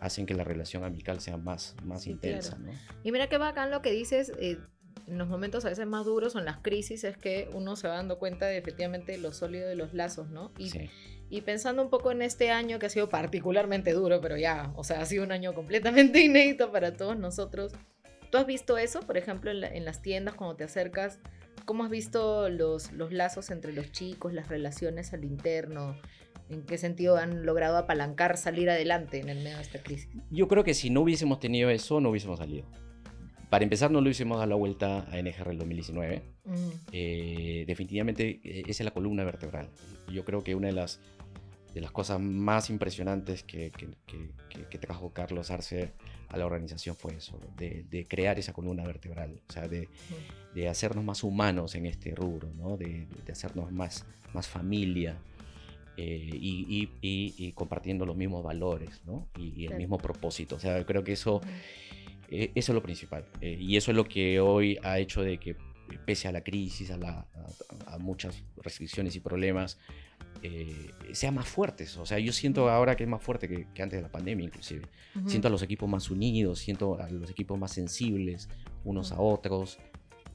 hacen que la relación amical sea más, más Sí, intensa, claro. ¿no? Y mira qué bacán lo que dices, eh, en los momentos a veces más duros o en las crisis es que uno se va dando cuenta de efectivamente lo sólido de los lazos, ¿no? Y, Sí. y pensando un poco en este año que ha sido particularmente duro, pero ya, o sea, ha sido un año completamente inédito para todos nosotros. ¿Tú has visto eso, por ejemplo, en, la- en las tiendas cuando te acercas? ¿Cómo has visto los, los lazos entre los chicos, las relaciones al interno? ¿En qué sentido han logrado apalancar, salir adelante en el medio de esta crisis? Yo creo que si no hubiésemos tenido eso, no hubiésemos salido. Para empezar, no lo hubiésemos dado la vuelta a NGR el 2019. Ujú. Eh, definitivamente eh, esa es la columna vertebral. Yo creo que una de las, de las cosas más impresionantes que- que- que- que trajo Carlos Arce a la organización fue eso, de, de crear esa columna vertebral, o sea, de, de hacernos más humanos en este rubro, ¿no? de, de hacernos más, más familia. eh, y, y- y- y compartiendo los mismos valores ¿no? y, el mismo propósito. O sea, creo que eso, eh, eso es lo principal. eh, y eso es lo que hoy ha hecho de que, pese a la crisis, a, la- a- a muchas restricciones y problemas, eh, sea más fuertes. O sea, yo siento ahora que es más fuerte que, que antes de la pandemia, inclusive. Ujú. Siento a los equipos más unidos, siento a los equipos más sensibles unos a Ujú. otros,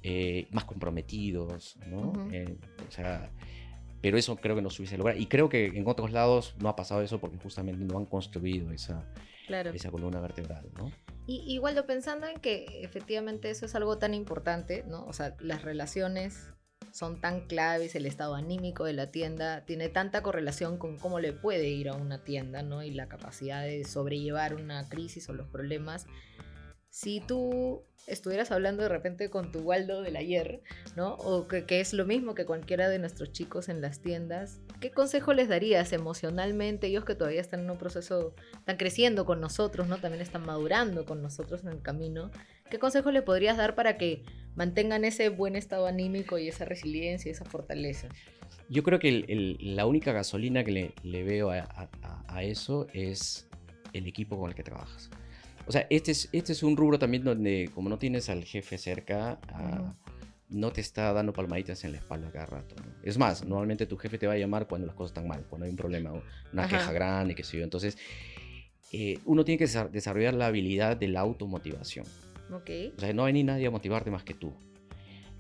eh, más comprometidos, ¿no? Ujú. Eh, o sea, pero eso creo que no se hubiese logrado. Y creo que en otros lados no ha pasado eso porque justamente no han construido esa, Claro. esa columna vertebral, ¿no? Y igual yo pensando en que efectivamente eso es algo tan importante, ¿no? O sea, las relaciones son tan claves, el estado anímico de la tienda tiene tanta correlación con cómo le puede ir a una tienda, ¿no? Y la capacidad de sobrellevar una crisis o los problemas. Si tú estuvieras hablando de repente con tu Waldo del ayer, ¿no? O que, es lo mismo que cualquiera de nuestros chicos en las tiendas, ¿qué consejo les darías emocionalmente? Ellos que todavía están en un proceso, están creciendo con nosotros, ¿no? También están madurando con nosotros en el camino. ¿Qué consejo le podrías dar para que mantengan ese buen estado anímico y esa resiliencia y esa fortaleza? Yo creo que la única gasolina que le, veo a eso es el equipo con el que trabajas. O sea, este es, este es un rubro también donde como no tienes al jefe cerca, uh, no te está dando palmaditas en la espalda cada rato. ¿no? Es más, normalmente tu jefe te va a llamar cuando las cosas están mal, cuando hay un problema, una Ajá. queja grande, qué sé yo. Entonces, eh, uno tiene que desarrollar la habilidad de la automotivación. Okay. O sea, no hay ni nadie a motivarte más que tú.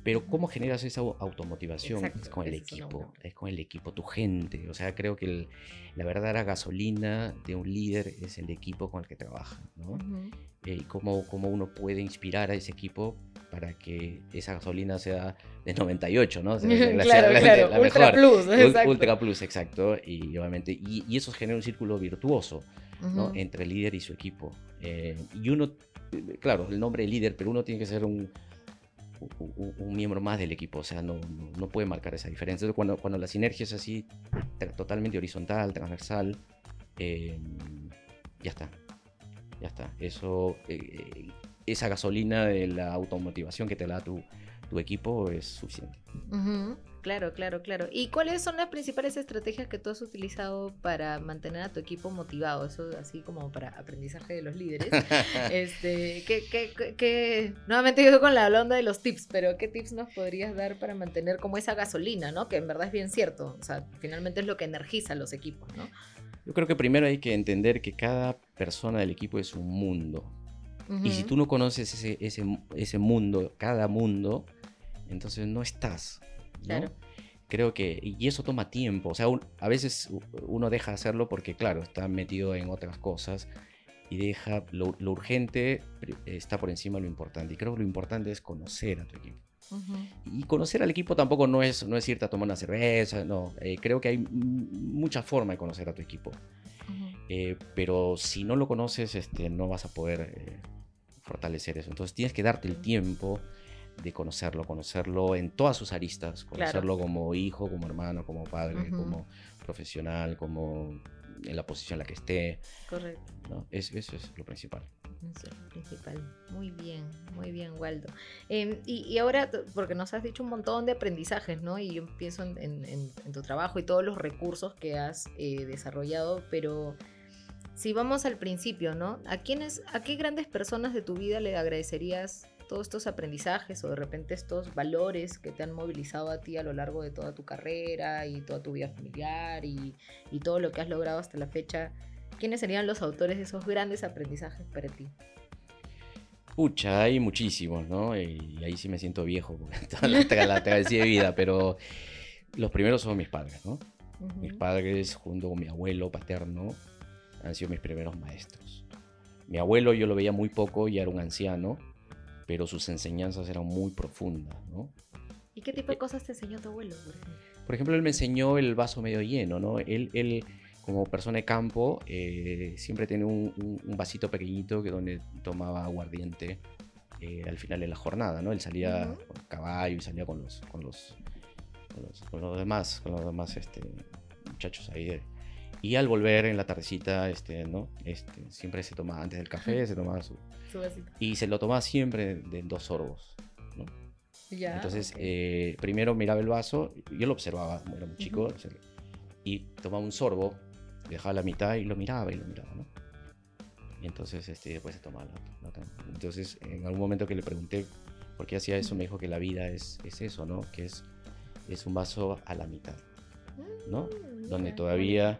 Pero ¿cómo generas esa automotivación? Exacto, es con el equipo, es con el equipo, tu gente. O sea, creo que el, la verdadera gasolina de un líder es el equipo con el que trabaja, ¿no? Uh -huh. eh, y cómo, cómo uno puede inspirar a ese equipo para que esa gasolina sea de 98, ¿no? O sea, la, claro, la, claro. La Ultra Plus, exacto. Ultra Plus, exacto. Y obviamente, y, y eso genera un círculo virtuoso, uh -huh. ¿no? Entre el líder y su equipo. Eh, y uno, claro, el nombre de líder, pero uno tiene que ser un un, miembro más del equipo, o sea, no, no, no, puede marcar esa diferencia. Cuando, cuando la sinergia es así, totalmente horizontal, transversal, eh, ya está, ya está. Eso, eh, esa gasolina de la automotivación que te da tu, tu equipo es suficiente. Uh. Claro, claro, claro. ¿Y cuáles son las principales estrategias que tú has utilizado para mantener a tu equipo motivado? Eso así como para aprendizaje de los líderes. este, ¿qué, qué, qué, Nuevamente yo con la onda de los tips, pero ¿qué tips nos podrías dar para mantener como esa gasolina, ¿no? Que en verdad es bien cierto. O sea, finalmente es lo que energiza a los equipos, ¿no? Yo creo que primero hay que entender que cada persona del equipo es un mundo. Uh -huh. Y si tú no conoces ese, ese, ese mundo, cada mundo, entonces no estás. ¿No? Claro. Creo que, y eso toma tiempo, o sea, un, a veces uno deja de hacerlo porque, claro, está metido en otras cosas y deja, lo, lo, urgente está por encima de lo importante. Y creo que lo importante es conocer a tu equipo. Uh -huh. Y conocer al equipo tampoco no es, no es irte a tomar una cerveza, no, eh, creo que hay mucha forma de conocer a tu equipo. Uh -huh. eh, pero si no lo conoces, este, no vas a poder eh, fortalecer eso. Entonces tienes que darte el tiempo de conocerlo, conocerlo en todas sus aristas, conocerlo claro. como hijo, como hermano, como padre, uh -huh. como profesional, como en la posición en la que esté. Correcto. ¿no? Es, eso es lo principal. Eso es lo principal. Muy bien, muy bien, Waldo. Eh, y, y, ahora, porque nos has dicho un montón de aprendizajes, ¿no? Y yo pienso en, en, en tu trabajo y todos los recursos que has eh, desarrollado, pero si vamos al principio, ¿no? ¿A quiénes, a qué grandes personas de tu vida le agradecerías todos estos aprendizajes o de repente estos valores que te han movilizado a ti a lo largo de toda tu carrera y toda tu vida familiar y, y todo lo que has logrado hasta la fecha, ¿quiénes serían los autores de esos grandes aprendizajes para ti? Pucha, hay muchísimos, ¿no? Y ahí sí me siento viejo, porque toda la, la travesía de vida, pero los primeros son mis padres, ¿no? Uh -huh. Mis padres, junto con mi abuelo paterno, han sido mis primeros maestros. Mi abuelo yo lo veía muy poco, ya era un anciano, pero sus enseñanzas eran muy profundas, ¿no? ¿Y qué tipo de cosas te enseñó tu abuelo, por ejemplo? Por ejemplo, él me enseñó el vaso medio lleno, ¿no? Él, él como persona de campo, eh, siempre tenía un, un, un, vasito pequeñito que donde tomaba aguardiente eh, al final de la jornada, ¿no? Él salía uh -huh. con caballo y salía con los, con los, con los, con los demás, con los demás este, muchachos ahí de, y al volver en la tardecita, este, ¿no? Este, siempre se tomaba, antes del café, se tomaba su... su vasito. Y se lo tomaba siempre de dos sorbos, ¿no? Ya, Entonces, okay. eh, primero miraba el vaso, yo lo observaba, era muy chico, uh -huh. y tomaba un sorbo, dejaba la mitad y lo miraba y lo miraba, ¿no? Y entonces, este, después se tomaba la otra. Entonces, en algún momento que le pregunté por qué hacía eso, me dijo que la vida es, es eso, ¿no? Que es, es un vaso a la mitad, ¿no? Mm, Donde todavía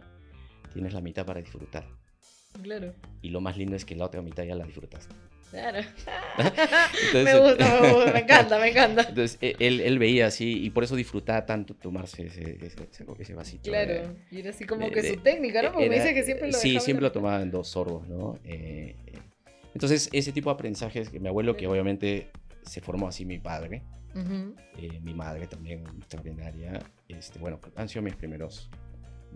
tienes la mitad para disfrutar. Claro. Y lo más lindo es que la otra mitad ya la disfrutaste. Claro. entonces, me gusta, me gusta, me encanta, me encanta. Entonces, e, él, él veía así y por eso disfrutaba tanto tomarse ese, ese, ese vasito. Claro, de, y era así como de, que su técnica, ¿no? Porque era, me dice que siempre lo Sí, siempre lo tomaba en dos sorbos, ¿no? Eh, entonces, ese tipo de aprendizajes que mi abuelo, que obviamente se formó así mi padre, uh -huh. eh, mi madre también extraordinaria, este, bueno, han sido mis primeros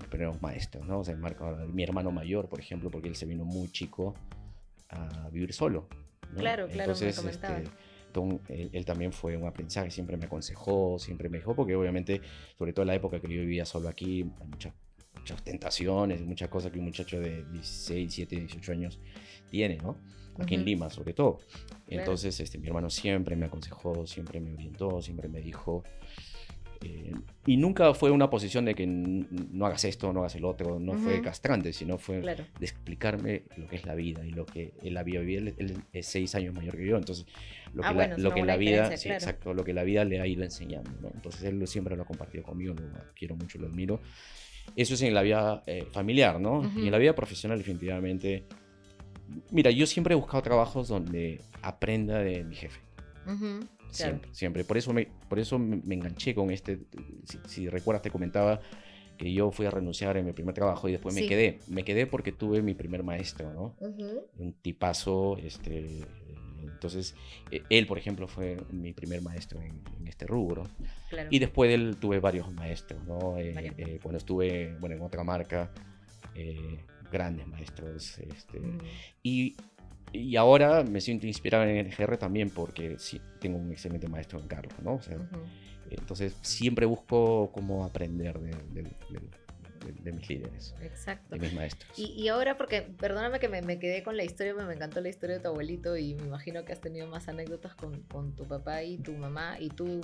primeros maestros, ¿no? O sea, Marco, mi hermano mayor, por ejemplo, porque él se vino muy chico a vivir solo. ¿no? Claro, claro, me Entonces, comentaba. este, ton- él, él también fue un aprendizaje, siempre me aconsejó, siempre me dijo, porque obviamente, sobre todo en la época que yo vivía solo aquí, hay muchas, muchas tentaciones, muchas cosas que un muchacho de 16, 17, 18 años tiene, ¿no? Aquí en Ujú. Lima, sobre todo. Entonces, este, mi hermano siempre me aconsejó, siempre me orientó, siempre me dijo. Eh, y nunca fue una posición de que no hagas esto, no hagas el otro, no fue Ujú. castrante, sino fue Claro. de explicarme lo que es la vida y lo que él había vivido. Él, es seis años mayor que yo, entonces lo que, Ah, la, bueno, es lo que la vida, sí, claro. exacto, lo que la vida le ha ido enseñando, ¿no? Entonces él siempre lo ha compartido conmigo, lo quiero mucho, lo admiro. Eso es en la vida eh, familiar, ¿no? Ujú. Y en la vida profesional definitivamente. Mira, yo siempre he buscado trabajos donde aprenda de mi jefe. Ujú, Claro. Siempre, siempre. Por eso me, por eso me, enganché con este. Si, si recuerdas, te comentaba que yo fui a renunciar en mi primer trabajo y después Sí. me quedé. Me quedé porque tuve mi primer maestro, ¿no? Ujú, Un tipazo, este. Entonces, eh, él, por ejemplo, fue mi primer maestro en, en este rubro. Claro. Y después de él tuve varios maestros, ¿no? Eh, Varios eh, cuando estuve, bueno, en otra marca, eh, grandes maestros. Este, Ujú, y, y ahora me siento inspirado en el GR también porque sí, tengo un excelente maestro en Carlos, ¿no? O sea, ujú. entonces siempre busco cómo aprender de, de- de- de- mis líderes, Exacto. de mis maestros. Y, y ahora, porque perdóname que me, me quedé con la historia, me, me encantó la historia de tu abuelito y me imagino que has tenido más anécdotas con, con tu papá y tu mamá y tú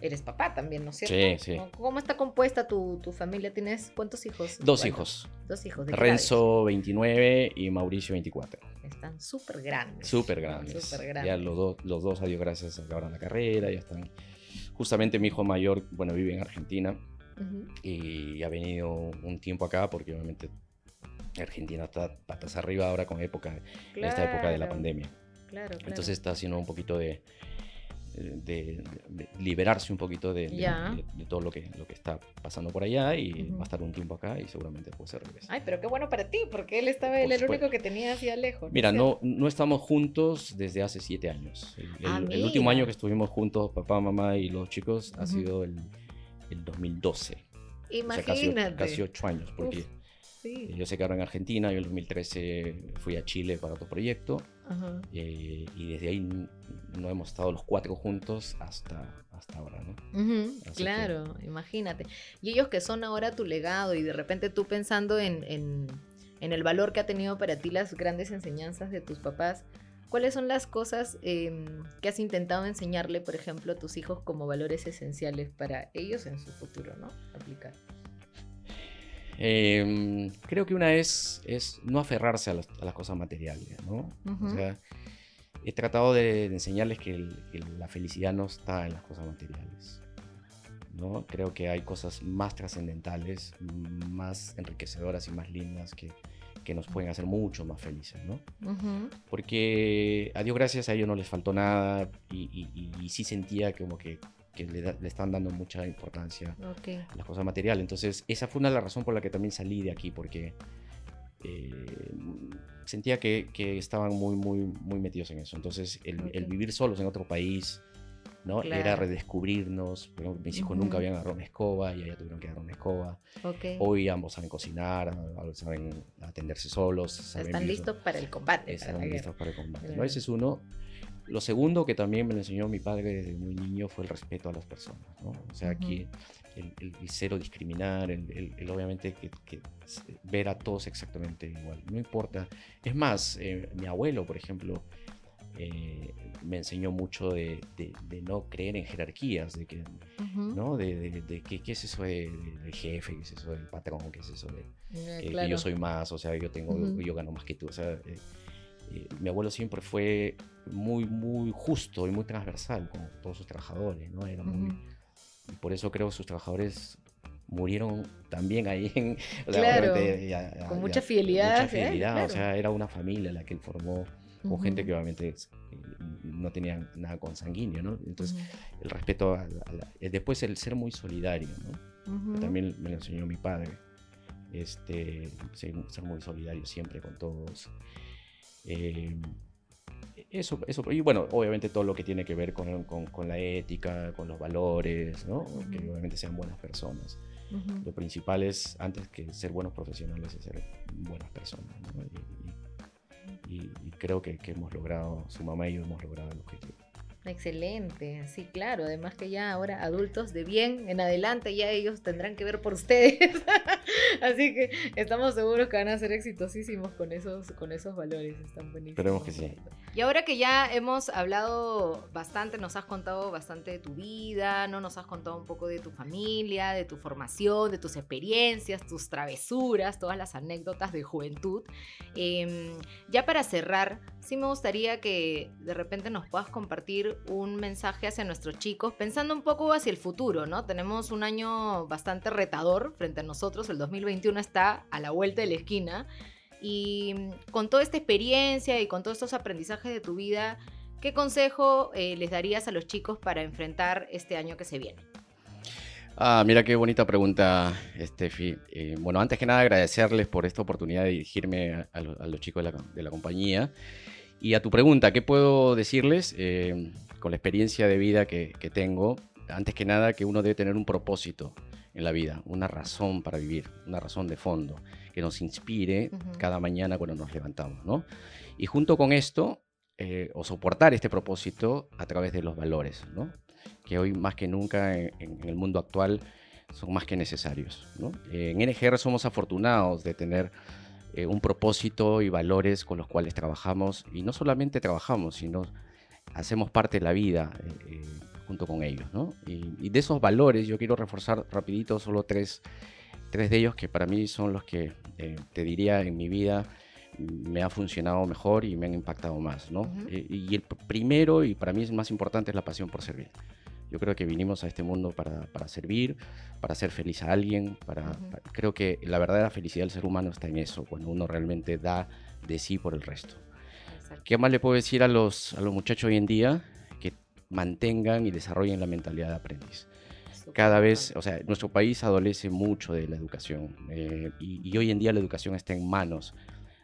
eres papá también, ¿no es cierto? Sí, sí. ¿Cómo- ¿Cómo está compuesta tu, tu familia? ¿Tienes cuántos hijos? Dos ¿Cuántos? hijos, Dos hijos. ¿de Renzo 29 y Mauricio 24. Están súper grandes. Súper grandes. Súper Ya grandes. los, dos los dos, a Dios gracias, acabaron la carrera, ya están. Justamente mi hijo mayor, bueno, vive en Argentina y ha venido un tiempo acá porque obviamente Argentina está patas arriba ahora con época, en esta época de la Claro, pandemia. Claro, claro. Entonces está haciendo un poquito de, de- de liberarse un poquito de, de- de- de todo lo que, lo que está pasando por allá y Ujú. va a estar un tiempo acá y seguramente después se regresa. Ay, pero qué bueno para ti, porque él estaba, él el único que tenía hacia lejos. Mira, no, no estamos juntos desde hace siete años. El, Ah, el- el último año que estuvimos juntos, papá, mamá y los chicos, ha Ujú. sido el, el 2012. O sea, casi, Imagínate. casi ocho años, porque Uf, sí. ellos se quedaron en Argentina, yo en el 2013 fui a Chile para otro proyecto Ajá. eh, y desde ahí no hemos estado los cuatro juntos hasta, hasta ahora, ¿no? Que- claro, imagínate. Y ellos que son ahora tu legado y de repente tú pensando en, en- en el valor que ha tenido para ti las grandes enseñanzas de tus papás, ¿cuáles son las cosas em, que has intentado enseñarle, por ejemplo, a tus hijos como valores esenciales para ellos en su futuro, ¿no? Aplicar. Eh, creo que una es, es no aferrarse a las, a las cosas materiales, ¿no? Ujú. O sea, he tratado de, de enseñarles que, el- que la felicidad no está en las cosas materiales. ¿no? Creo que hay cosas más trascendentales, más enriquecedoras y más lindas que, que nos pueden hacer mucho más felices, ¿no? Ujú, Porque a Dios gracias a ellos no les faltó nada y, y- y- y sí sentía como que, que le, da- le están dando mucha importancia Ok. a las cosas materiales. Entonces, esa fue una de las razones por la que también salí de aquí, porque eh, sentía que, que estaban muy, muy, muy metidos en eso. Entonces, el, el Ok. vivir solos en otro país, ¿no? Era Claro. redescubrirnos. Por ejemplo, mis hijos Ujú. nunca habían agarrado una escoba y ya tuvieron que agarrar una escoba. Ok. Hoy ambos saben cocinar, saben atenderse solos. saben Están listos para el combate. están listos para el combate. ¿no? Ese es uno. Lo segundo que también me lo enseñó mi padre desde muy niño fue el respeto a las personas. ¿no? O sea, aquí el, el- el cero discriminar, el, el- obviamente que, que s- ver a todos exactamente igual. No importa. Es más, eh, mi abuelo, por ejemplo, eh, me enseñó mucho de, de- de no creer en jerarquías, de que, Ujú. ¿no? De, de- que, qué es eso de- de- del jefe, qué es eso del patrón, qué es eso de, Eh, eh, que claro. yo soy más, o sea, yo tengo, Ujú. yo gano más que tú. O sea, eh, eh, mi abuelo siempre fue muy, muy justo y muy transversal con todos sus trabajadores, ¿no? Era muy, Ujú. y por eso creo que sus trabajadores murieron también ahí en, o sea, Claro, obviamente, ya- ya- con ya- mucha fidelidad, mucha ¿eh? fidelidad, Claro. o sea, era una familia la que él formó con gente Ujú. que obviamente eh, no tenían nada consanguíneo, ¿no? Entonces, Ujú. el respeto, a la- a la- eh, después el ser muy solidario, ¿no? También me lo enseñó mi padre. Este, ser, ser muy solidario siempre con todos. Eh, eso, eso, y bueno, obviamente todo lo que tiene que ver con, con- con la ética, con los valores, ¿no? Que Ujú. obviamente sean buenas personas. Ujú. Lo principal es, antes que ser buenos profesionales, es ser buenas personas, ¿no? Y- y y, creo que, que, hemos logrado, su mamá y yo hemos logrado el objetivo. Excelente, sí, claro. Además que ya ahora adultos de bien en adelante ya ellos tendrán que ver por ustedes. Así que estamos seguros que van a ser exitosísimos con esos, con esos valores. Están buenísimos. Esperemos que sí. Y ahora que ya hemos hablado bastante, nos has contado bastante de tu vida, ¿no? Nos has contado un poco de tu familia, de tu formación, de tus experiencias, tus travesuras, todas las anécdotas de juventud. Em, ya para cerrar, sí me gustaría que de repente nos puedas compartir un mensaje hacia nuestros chicos, pensando un poco hacia el futuro, ¿no? Tenemos un año bastante retador frente a nosotros, el 2021 está a la vuelta de la esquina. Y mm, con toda esta experiencia y con todos estos aprendizajes de tu vida, ¿qué consejo eh, les darías a los chicos para enfrentar este año que se viene? Ah, mira qué bonita pregunta, Steffi. Eh, bueno, antes que nada agradecerles por esta oportunidad de dirigirme a, los chicos de la, compañía. Y a tu pregunta, ¿qué puedo decirles eh, con la experiencia de vida que, que, tengo? Antes que nada, que uno debe tener un propósito en la vida, una razón para vivir, una razón de fondo que nos inspire cada mañana cuando nos levantamos, ¿no? Y junto con esto, eh, o soportar este propósito a través de los valores, ¿no? Que hoy más que nunca en, el mundo actual son más que necesarios, ¿no? en NGR somos afortunados de tener eh, un propósito y valores con los cuales trabajamos, y no solamente trabajamos, sino hacemos parte de la vida eh, junto con ellos, ¿no? Y, y, de esos valores yo quiero reforzar rapidito solo tres tres de ellos que para mí son los que eh, te diría en mi vida me ha funcionado mejor y me han impactado más, ¿no? Eh, y el primero y para mí es más importante es la pasión por servir. Yo creo que vinimos a este mundo para, para servir, para hacer feliz a alguien, para, creo que la verdadera felicidad del ser humano está en eso, cuando uno realmente da de sí por el resto. ¿Qué más le puedo decir a los, a los muchachos hoy en día? Mantengan y desarrollen la mentalidad de aprendiz cada vez, o sea, nuestro país adolece mucho de la educación eh, y, hoy en día la educación está en manos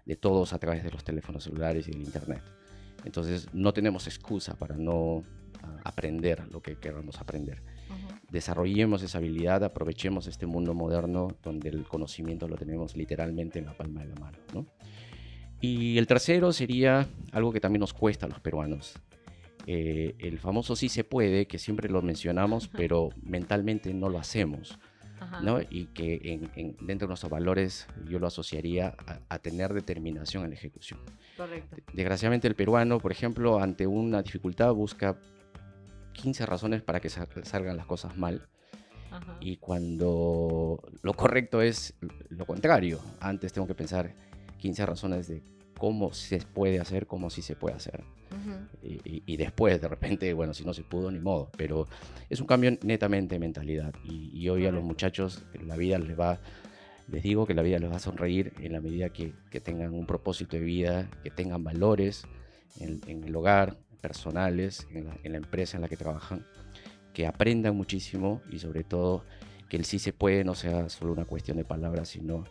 de todos a través de los teléfonos celulares y del Internet. Entonces no tenemos excusa para no ah, aprender lo que queramos aprender. Desarrollemos esa habilidad, aprovechemos este mundo moderno donde el conocimiento lo tenemos literalmente en la palma de la mano. ¿no? Y el tercero sería algo que también nos cuesta a los peruanos, eh, el famoso sí se puede, que siempre lo mencionamos, pero mentalmente no lo hacemos. ¿no? Y que dentro de nuestros valores yo lo asociaría a, tener determinación en la ejecución. Correcto. Desgraciadamente el peruano, por ejemplo, ante una dificultad busca 15 razones para que salgan las cosas mal. Y cuando lo correcto es lo contrario, antes tengo que pensar 15 razones de cómo se puede hacer, cómo sí se puede hacer. y, después, de repente, bueno, si no se pudo, ni modo. Pero es un cambio netamente de mentalidad. Y, hoy a los muchachos la vida les va, les digo que la vida les va a sonreír en la medida que, tengan un propósito de vida, que tengan valores en, el hogar, personales, en la, en la empresa en la que trabajan, que aprendan muchísimo y sobre todo que el sí se puede no sea solo una cuestión de palabras, sino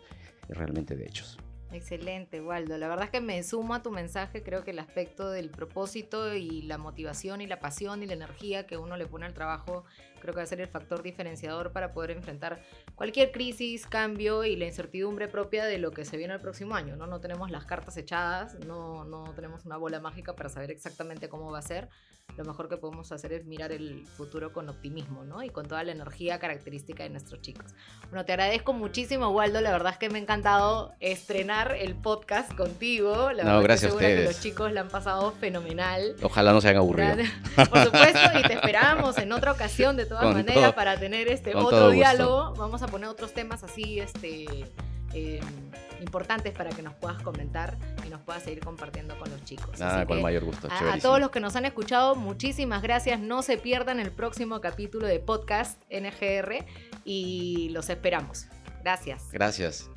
realmente de hechos. Excelente, Waldo. La verdad es que me sumo a tu mensaje. Creo que el aspecto del propósito y la motivación y la pasión y la energía que uno le pone al trabajo creo que va a ser el factor diferenciador para poder enfrentar cualquier crisis, cambio y la incertidumbre propia de lo que se viene el próximo año. No, no tenemos las cartas echadas, no, no tenemos una bola mágica para saber exactamente cómo va a ser. Lo mejor que podemos hacer es mirar el futuro con optimismo ¿no? y con toda la energía característica de nuestros chicos. Bueno, te agradezco muchísimo, Waldo. La verdad es que me ha encantado estrenar el podcast contigo. La no, gracias a ustedes. Que los chicos la han pasado fenomenal. Ojalá no se hayan aburrido. Por supuesto, y te esperamos en otra ocasión de todas maneras para tener este otro diálogo. Vamos a poner otros temas así este, em, importantes para que nos puedas comentar y nos puedas seguir compartiendo con los chicos. Nada, con mayor gusto. A, a, todos los que nos han escuchado, muchísimas gracias. No se pierdan el próximo capítulo de podcast NGR y los esperamos. Gracias. Gracias.